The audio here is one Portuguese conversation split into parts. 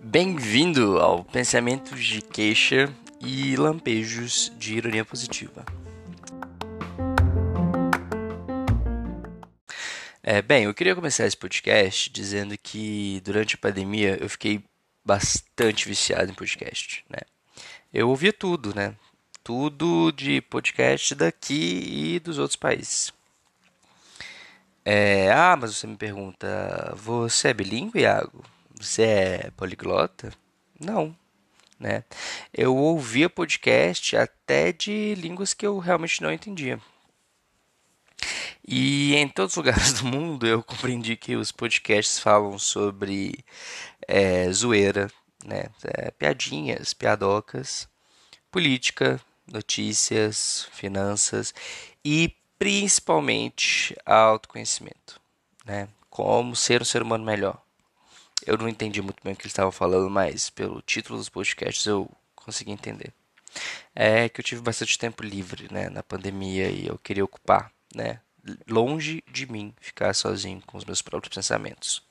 Bem-vindo ao Pensamentos de Queixa e Lampejos de Ironia Positiva. É, bem, eu queria começar esse podcast dizendo que durante a pandemia eu fiquei bastante viciado em podcast, né? Eu ouvia tudo, né? Tudo de podcast daqui e dos outros países. É, ah, mas você me pergunta, você é bilíngue, Iago? Você é poliglota? Não, né? Eu ouvia podcast até de línguas que eu realmente não entendia. E em todos os lugares do mundo eu compreendi que os podcasts falam sobre é, zoeira, né? É, piadinhas, piadocas, política, notícias, finanças e principalmente autoconhecimento, né? Como ser um ser humano melhor. Eu não entendi muito bem o que eles estavam falando, mas pelo título dos podcasts eu consegui entender. É que eu tive bastante tempo livre, né, na pandemia e eu queria ocupar, né, longe de mim, ficar sozinho com os meus próprios pensamentos.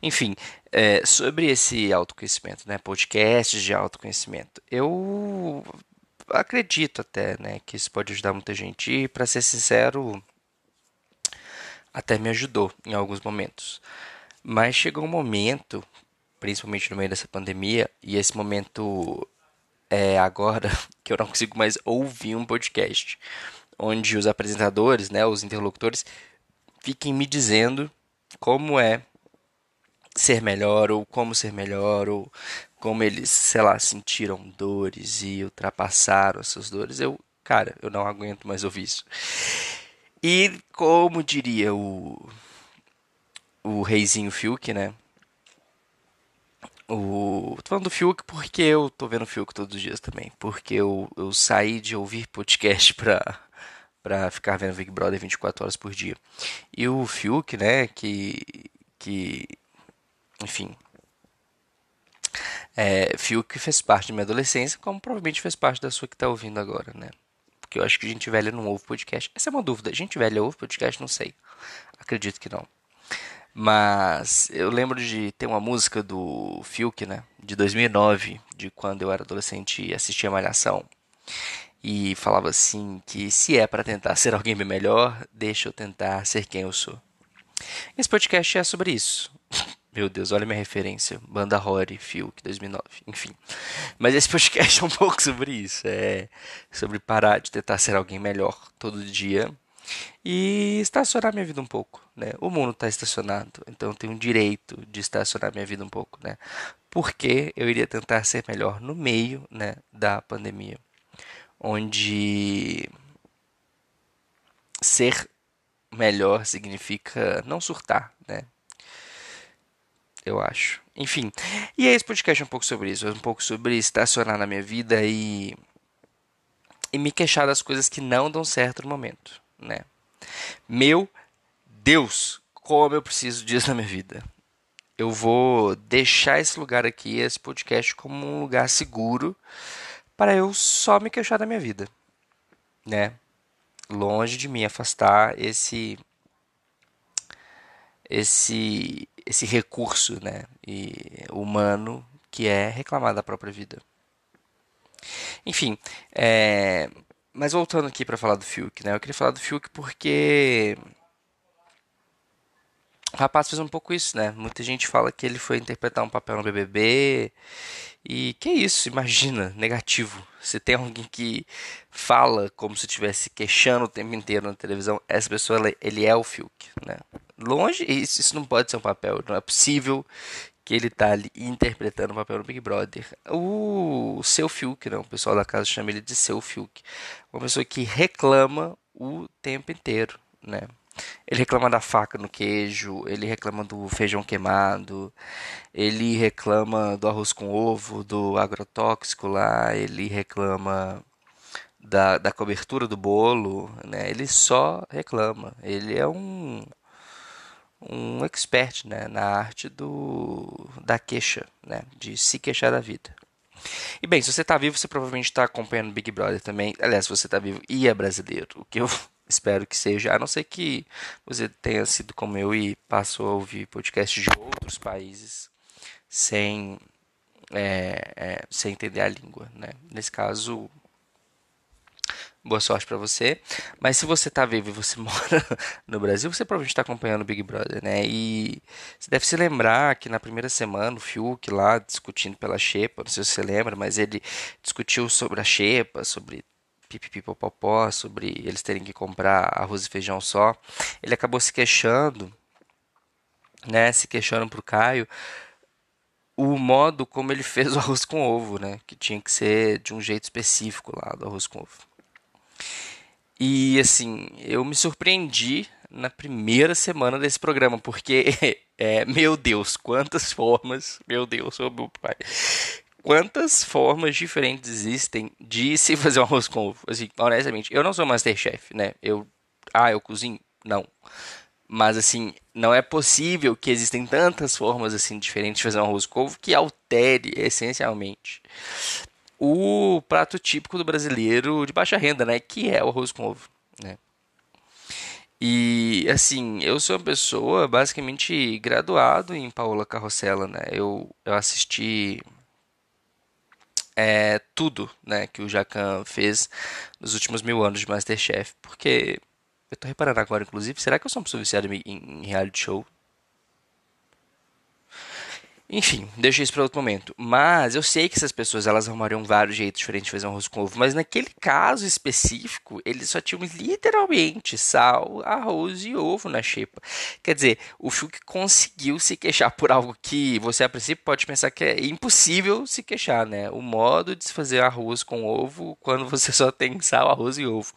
Enfim, é, sobre esse autoconhecimento, né, podcasts de autoconhecimento, eu acredito até, né, que isso pode ajudar muita gente e, para ser sincero, até me ajudou em alguns momentos. Mas chegou um momento, principalmente no meio dessa pandemia, e esse momento é agora que eu não consigo mais ouvir um podcast onde os apresentadores, né, os interlocutores, fiquem me dizendo como é ser melhor ou como ser melhor ou como eles, sei lá, sentiram dores e ultrapassaram essas dores. Eu, cara, eu não aguento mais ouvir isso. E como diria o o reizinho Fiuk, né? O... Tô falando do Fiuk porque eu tô vendo o Fiuk todos os dias também. Porque eu, eu saí de ouvir podcast pra, pra ficar vendo Big Brother 24 horas por dia. E o Fiuk, né, que. que enfim. É, Fiuk fez parte da minha adolescência, como provavelmente fez parte da sua que tá ouvindo agora, né? Porque eu acho que gente velha não ouve podcast. Essa é uma dúvida. Gente velha ouve podcast? Não sei. Acredito que não. Mas eu lembro de ter uma música do Fiuk, né? De 2009, de quando eu era adolescente e assistia Malhação. E falava assim que se é para tentar ser alguém bem melhor, deixa eu tentar ser quem eu sou. Esse podcast é sobre isso. Meu Deus, olha minha referência. Banda Rory, Fiuk, 2009. Enfim. Mas esse podcast é um pouco sobre isso. É sobre parar de tentar ser alguém melhor todo dia e estacionar minha vida um pouco, né? O mundo está estacionado, então eu tenho o direito de estacionar minha vida um pouco, né? Porque eu iria tentar ser melhor no meio, né, da pandemia, onde ser melhor significa não surtar? Eu acho. Enfim, e esse podcast é um pouco sobre isso, é um pouco sobre estacionar na minha vida e e me queixar das coisas que não dão certo no momento né? Meu Deus, como eu preciso disso na minha vida. Eu vou deixar esse lugar aqui, esse podcast, como um lugar seguro para eu só me queixar da minha vida, né? Longe de mim afastar esse esse esse recurso, né, e humano que é reclamar da própria vida. Enfim, é, mas voltando aqui para falar do Fiuk, né? Eu queria falar do Fiuk porque o rapaz fez um pouco isso, né? Muita gente fala que ele foi interpretar um papel no BBB e que isso, imagina, negativo. Se tem alguém que fala como se estivesse queixando o tempo inteiro na televisão, essa pessoa ele é o Fiuk, né? Longe, isso, isso não pode ser um papel, não é possível que ele tá ali interpretando o papel do Big Brother. O seu Fiuk, não, o pessoal da casa chama ele de seu Fiuk. Uma pessoa que reclama o tempo inteiro, né? Ele reclama da faca no queijo, ele reclama do feijão queimado, ele reclama do arroz com ovo, do agrotóxico lá, ele reclama da, da cobertura do bolo, né? Ele só reclama. Ele é um um expert né, na arte do, da queixa, né, de se queixar da vida. E bem, se você está vivo, você provavelmente está acompanhando Big Brother também. Aliás, se você está vivo e é brasileiro, o que eu Espero que seja, a não ser que você tenha sido como eu e passou a ouvir podcasts de outros países sem, é, é, sem entender a língua. Né? Nesse caso, boa sorte para você. Mas se você tá vivo e você mora no Brasil, você provavelmente está acompanhando o Big Brother, né? E você deve se lembrar que na primeira semana o Fiuk lá discutindo pela Xepa, não sei se você lembra, mas ele discutiu sobre a Xepa, sobre pipipipopopó, sobre eles terem que comprar arroz e feijão só. Ele acabou se queixando, né? Se queixando pro Caio o modo como ele fez o arroz com ovo, né? Que tinha que ser de um jeito específico lá do arroz com ovo. E assim, eu me surpreendi na primeira semana desse programa, porque, é, meu Deus, quantas formas, meu Deus, oh meu pai, quantas formas diferentes existem de se fazer um arroz com ovo. Assim, honestamente, eu não sou Masterchef, né? Eu, ah, eu cozinho? Não. Mas assim, não é possível que existem tantas formas assim diferentes de fazer um arroz com ovo que altere essencialmente o prato típico do brasileiro de baixa renda, né? Que é o arroz com ovo, né? E assim, eu sou uma pessoa basicamente graduado em Paola Carrossela, né? Eu, eu assisti é, tudo né, que o Jacan fez nos últimos mil anos de Masterchef. Porque eu tô reparando agora, inclusive, será que eu sou uma pessoa viciada em, em reality show? Enfim, deixa isso para outro momento. Mas eu sei que essas pessoas elas arrumariam vários jeitos diferentes de fazer um arroz com ovo. Mas naquele caso específico, eles só tinham literalmente sal, arroz e ovo na xepa. Quer dizer, o Fiuk conseguiu se queixar por algo que você a princípio pode pensar que é impossível se queixar, né? O modo de se fazer arroz com ovo quando você só tem sal, arroz e ovo.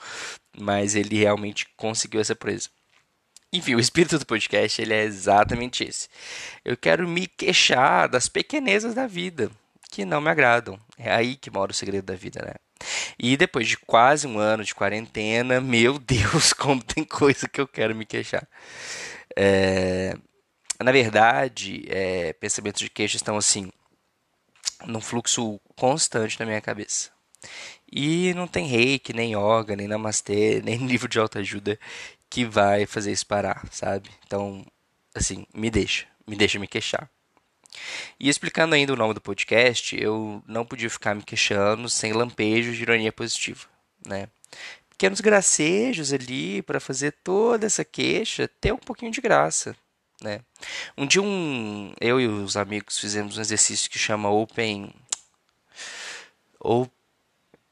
Mas ele realmente conseguiu essa presa. Enfim, o espírito do podcast ele é exatamente esse. Eu quero me queixar das pequenezas da vida que não me agradam. É aí que mora o segredo da vida, né? E depois de quase um ano de quarentena, meu Deus, como tem coisa que eu quero me queixar. É... Na verdade, é... pensamentos de queixa estão assim, num fluxo constante na minha cabeça. E não tem reiki, nem yoga, nem namastê, nem livro de autoajuda que vai fazer isso parar, sabe? Então, assim, me deixa, me deixa me queixar. E explicando ainda o nome do podcast, eu não podia ficar me queixando sem lampejos de ironia positiva, né? Pequenos gracejos ali para fazer toda essa queixa ter um pouquinho de graça, né? Um dia um, eu e os amigos fizemos um exercício que chama Open ou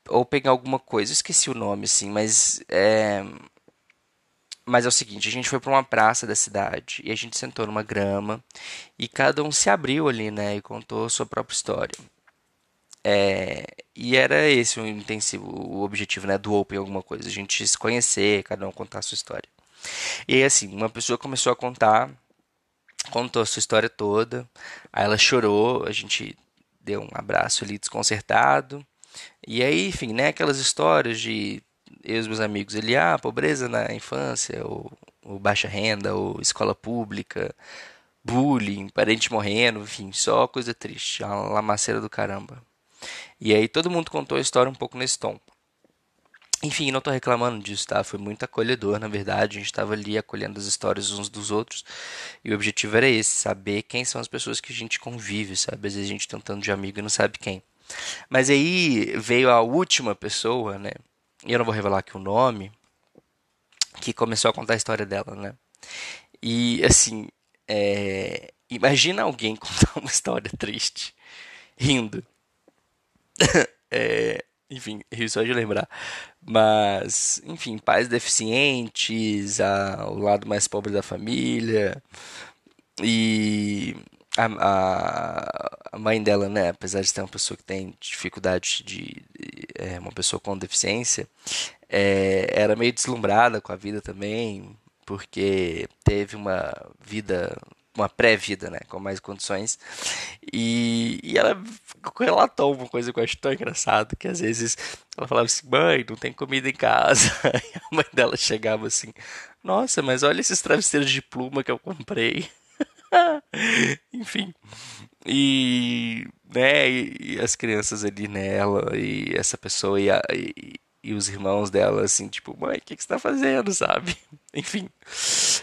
Open alguma coisa, eu esqueci o nome assim, mas é mas é o seguinte, a gente foi para uma praça da cidade e a gente sentou numa grama e cada um se abriu ali, né, e contou sua própria história. É, e era esse o intensivo, o objetivo, né, do Open alguma coisa, a gente se conhecer, cada um contar a sua história. E assim, uma pessoa começou a contar, contou a sua história toda, aí ela chorou, a gente deu um abraço ali desconcertado, e aí, enfim, né, aquelas histórias de eu e os meus amigos, ele, ah, pobreza na infância, ou, ou baixa renda, ou escola pública, bullying, parente morrendo, enfim, só coisa triste, uma lamaceira do caramba. E aí todo mundo contou a história um pouco nesse tom. Enfim, não estou reclamando disso, tá? Foi muito acolhedor, na verdade. A gente estava ali acolhendo as histórias uns dos outros. E o objetivo era esse: saber quem são as pessoas que a gente convive, sabe? Às vezes a gente tentando de amigo e não sabe quem. Mas aí veio a última pessoa, né? E eu não vou revelar aqui o nome, que começou a contar a história dela, né? E assim, é... imagina alguém contar uma história triste, rindo. é... Enfim, rio só de lembrar. Mas, enfim, pais deficientes, a... o lado mais pobre da família. E a, a, mãe dela, né, apesar de ser uma pessoa que tem dificuldade de, é, uma pessoa com deficiência, é, era meio deslumbrada com a vida também, porque teve uma vida, uma pré-vida, né, com mais condições, e, e ela relatou uma coisa que eu acho tão engraçado, que às vezes ela falava assim, mãe, não tem comida em casa, e a mãe dela chegava assim, nossa, mas olha esses travesseiros de pluma que eu comprei. Enfim. E, né, e, as crianças ali nela, e essa pessoa, e, a, e, e os irmãos dela, assim, tipo, mãe, o que, que você tá fazendo, sabe? Enfim,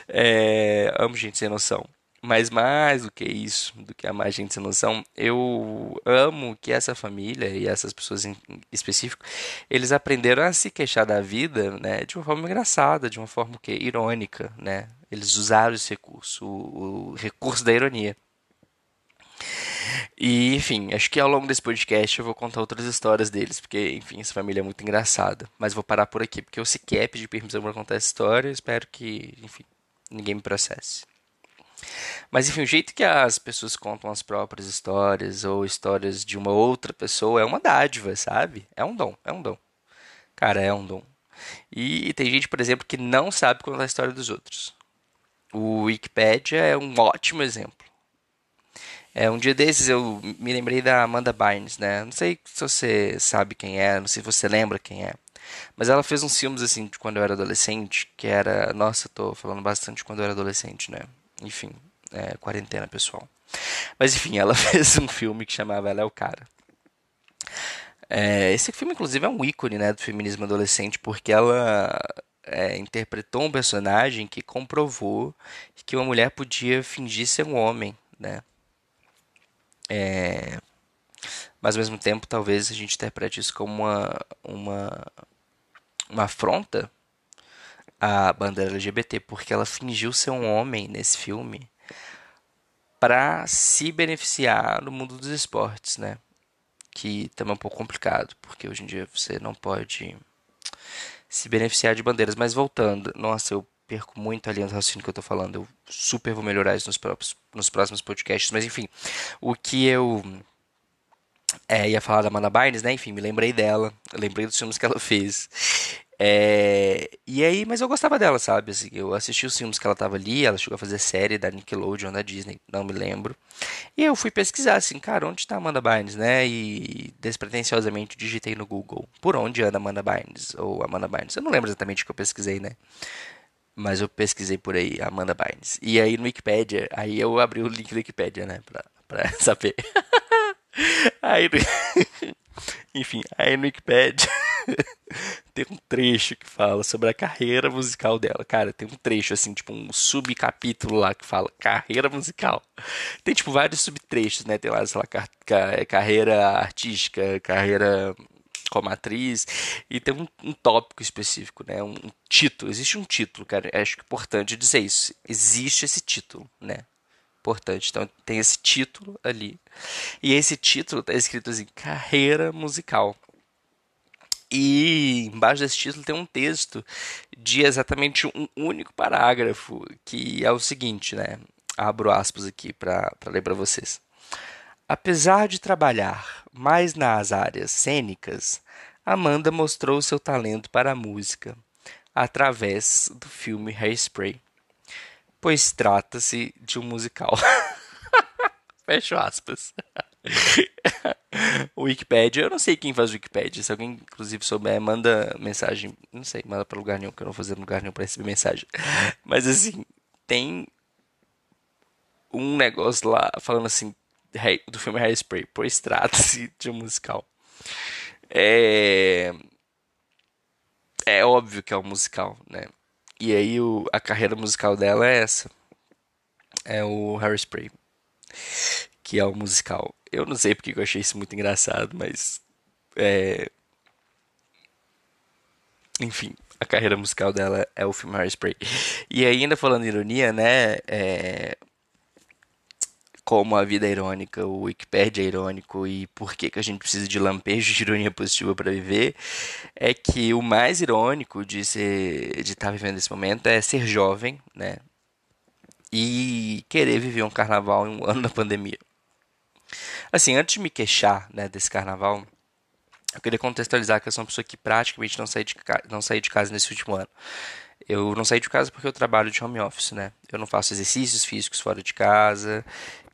é, amo gente sem noção. Mas mais do que isso, do que amar gente sem noção, eu amo que essa família e essas pessoas em específico, eles aprenderam a se queixar da vida, né, de uma forma engraçada, de uma forma que irônica, né? Eles usaram esse recurso, o, o recurso da ironia. E, enfim, acho que ao longo desse podcast eu vou contar outras histórias deles, porque, enfim, essa família é muito engraçada. Mas vou parar por aqui, porque eu sequer pedi permissão para contar essa história. Espero que, enfim, ninguém me processe. Mas, enfim, o jeito que as pessoas contam as próprias histórias ou histórias de uma outra pessoa é uma dádiva, sabe? É um dom, é um dom. Cara, é um dom. E tem gente, por exemplo, que não sabe contar a história dos outros. O Wikipedia é um ótimo exemplo. É, um dia desses eu me lembrei da Amanda Bynes, né? Não sei se você sabe quem é, não sei se você lembra quem é. Mas ela fez uns filmes assim de quando eu era adolescente, que era. Nossa, tô falando bastante de quando eu era adolescente, né? Enfim, é, quarentena, pessoal. Mas enfim, ela fez um filme que chamava Ela é o Cara. É, esse filme, inclusive, é um ícone né, do feminismo adolescente, porque ela é, interpretou um personagem que comprovou que uma mulher podia fingir ser um homem, né? É, mas ao mesmo tempo, talvez a gente interprete isso como uma, uma, uma afronta à bandeira LGBT, porque ela fingiu ser um homem nesse filme para se beneficiar no mundo dos esportes, né? Que também é um pouco complicado, porque hoje em dia você não pode se beneficiar de bandeiras. Mas voltando, nossa, eu perco muito a linha do raciocínio que eu tô falando. Eu super vou melhorar isso nos, próprios, nos próximos podcasts. Mas enfim, o que eu é, ia falar da Amanda Bynes, né? Enfim, me lembrei dela. lembrei dos filmes que ela fez. É, e aí, mas eu gostava dela, sabe? Assim, eu assisti os filmes que ela tava ali, ela chegou a fazer série da Nickelodeon, da Disney, não me lembro. E eu fui pesquisar, assim, cara, onde tá Amanda Bynes, né? E despretensiosamente digitei no Google, por onde anda Amanda Bynes, ou Amanda Bynes. Eu não lembro exatamente o que eu pesquisei, né? Mas eu pesquisei por aí, Amanda Bynes. E aí no Wikipedia, aí eu abri o link do Wikipedia, né? Pra, pra saber. aí, enfim, aí no Wikipedia tem um trecho que fala sobre a carreira musical dela. Cara, tem um trecho, assim, tipo um subcapítulo lá que fala carreira musical. Tem, tipo, vários subtrechos, né? Tem lá, sei lá, car carreira artística, carreira como atriz, e tem um, um tópico específico, né? Um, um, título. Existe um título, cara. Acho que é importante dizer isso. Existe esse título, né? Importante. Então tem esse título ali. E esse título tá escrito assim: carreira musical. E embaixo desse título tem um texto de exatamente um único parágrafo, que é o seguinte, né? Abro aspas aqui para ler para vocês. Apesar de trabalhar mais nas áreas cênicas, Amanda mostrou seu talento para a música através do filme Hairspray, pois trata-se de um musical. Fecho aspas. Wikipedia, eu não sei quem faz Wikipedia. Se alguém, inclusive, souber, manda mensagem. Não sei, manda para lugar nenhum, que eu não vou fazer lugar nenhum para receber mensagem. Mas assim, tem um negócio lá falando assim: do filme Hairspray, pois trata-se de um musical. É... é óbvio que é um musical, né? E aí o, a carreira musical dela é essa. É o Hairspray, que é o musical. Eu não sei porque eu achei isso muito engraçado, mas é... enfim, a carreira musical dela é o filme Hairspray. E ainda falando ironia, né? É como a vida é irônica, o Wikipedia é irônico e por que, que a gente precisa de lampejos de ironia positiva para viver, é que o mais irônico de ser, de estar tá vivendo esse momento é ser jovem, né? E querer viver um carnaval em um ano da pandemia. Assim, antes de me queixar né, desse carnaval, eu queria contextualizar que eu sou uma pessoa que praticamente não saí de, não saí de casa nesse último ano. Eu não saí de casa porque eu trabalho de home office, né? Eu não faço exercícios físicos fora de casa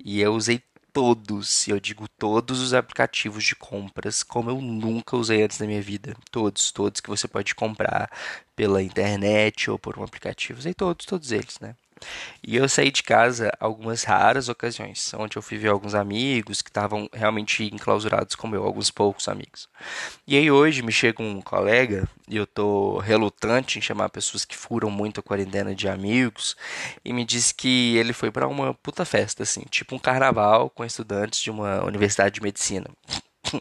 e eu usei todos, e eu digo todos os aplicativos de compras como eu nunca usei antes na minha vida. Todos, todos que você pode comprar pela internet ou por um aplicativo. Usei todos, todos eles, né? E eu saí de casa algumas raras ocasiões, onde eu fui ver alguns amigos que estavam realmente enclausurados como eu, alguns poucos amigos. E aí hoje me chega um colega, e eu tô relutante em chamar pessoas que furam muito a quarentena de amigos, e me disse que ele foi para uma puta festa, assim, tipo um carnaval com estudantes de uma universidade de medicina.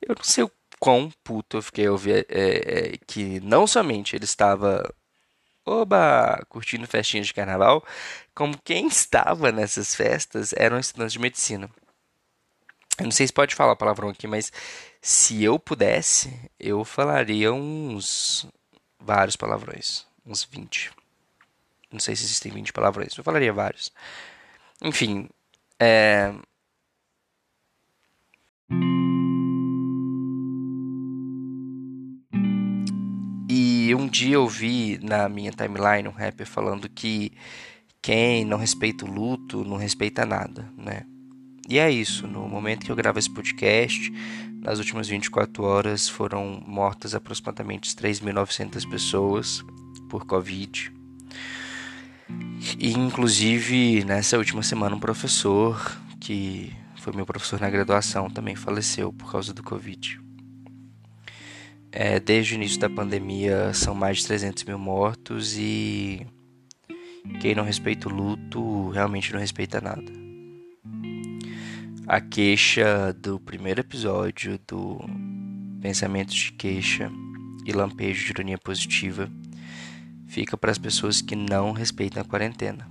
eu não sei o quão puto eu fiquei ao ver é, é, que não somente ele estava oba, curtindo festinhas de carnaval, como quem estava nessas festas eram estudantes de medicina. Eu não sei se pode falar palavrão aqui, mas se eu pudesse, eu falaria uns vários palavrões, uns 20. Não sei se existem 20 palavrões, eu falaria vários. Enfim, é, E um dia eu vi na minha timeline um rapper falando que quem não respeita o luto não respeita nada, né? E é isso, no momento que eu gravo esse podcast, nas últimas 24 horas foram mortas aproximadamente 3.900 pessoas por Covid. E inclusive nessa última semana um professor que foi meu professor na graduação também faleceu por causa do Covid. É, desde o início da pandemia são mais de 300 mil mortos e quem não respeita o luto realmente não respeita nada. A queixa do primeiro episódio do Pensamentos de Queixa e Lampejo de Ironia Positiva fica para as pessoas que não respeitam a quarentena.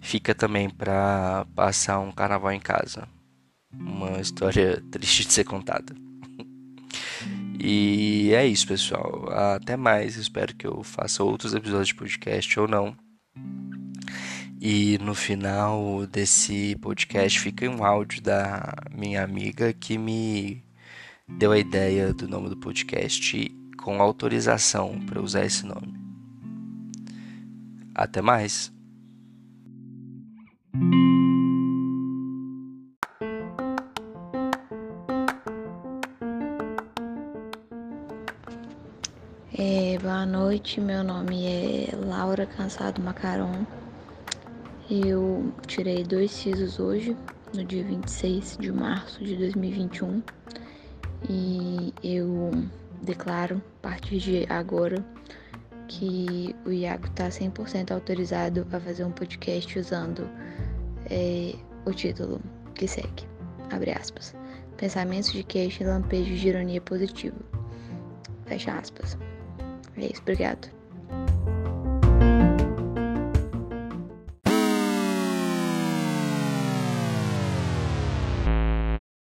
Fica também para passar um carnaval em casa. Uma história triste de ser contada. E é isso, pessoal. Até mais. Espero que eu faça outros episódios de podcast ou não. E no final desse podcast fica um áudio da minha amiga que me deu a ideia do nome do podcast com autorização para usar esse nome. Até mais. Noite, meu nome é Laura Cansado Macaron. Eu tirei dois sisos hoje, no dia 26 de março de 2021, e eu declaro, a partir de agora, que o Iago está 100% autorizado a fazer um podcast usando é, o título que segue, abre aspas, Pensamentos de queixa e lampejos de ironia positiva, fecha aspas. É isso, obrigado.